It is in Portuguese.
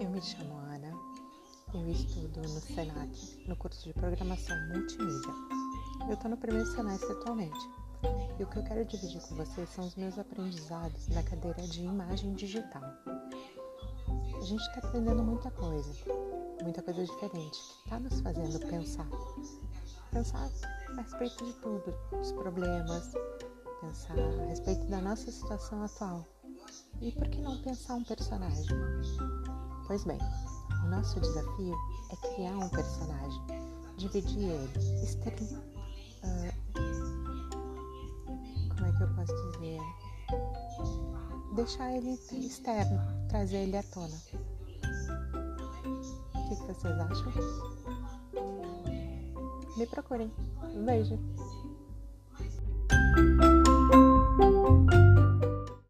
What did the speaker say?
Eu me chamo Ana, eu estudo no SENAC, no curso de Programação Multimídia. Eu estou no primeiro semestre atualmente e o que eu quero dividir com vocês são os meus aprendizados na cadeira de imagem digital. A gente está aprendendo muita coisa, muita coisa diferente, que está nos fazendo pensar. Pensar a respeito de tudo, dos problemas, pensar a respeito da nossa situação atual. E por que não pensar um personagem? Pois bem, o nosso desafio é criar um personagem, dividir ele, exter... Uh, como é que eu posso dizer? Deixar ele externo, trazer ele à tona. O que, que vocês acham? Me procurem. Um beijo.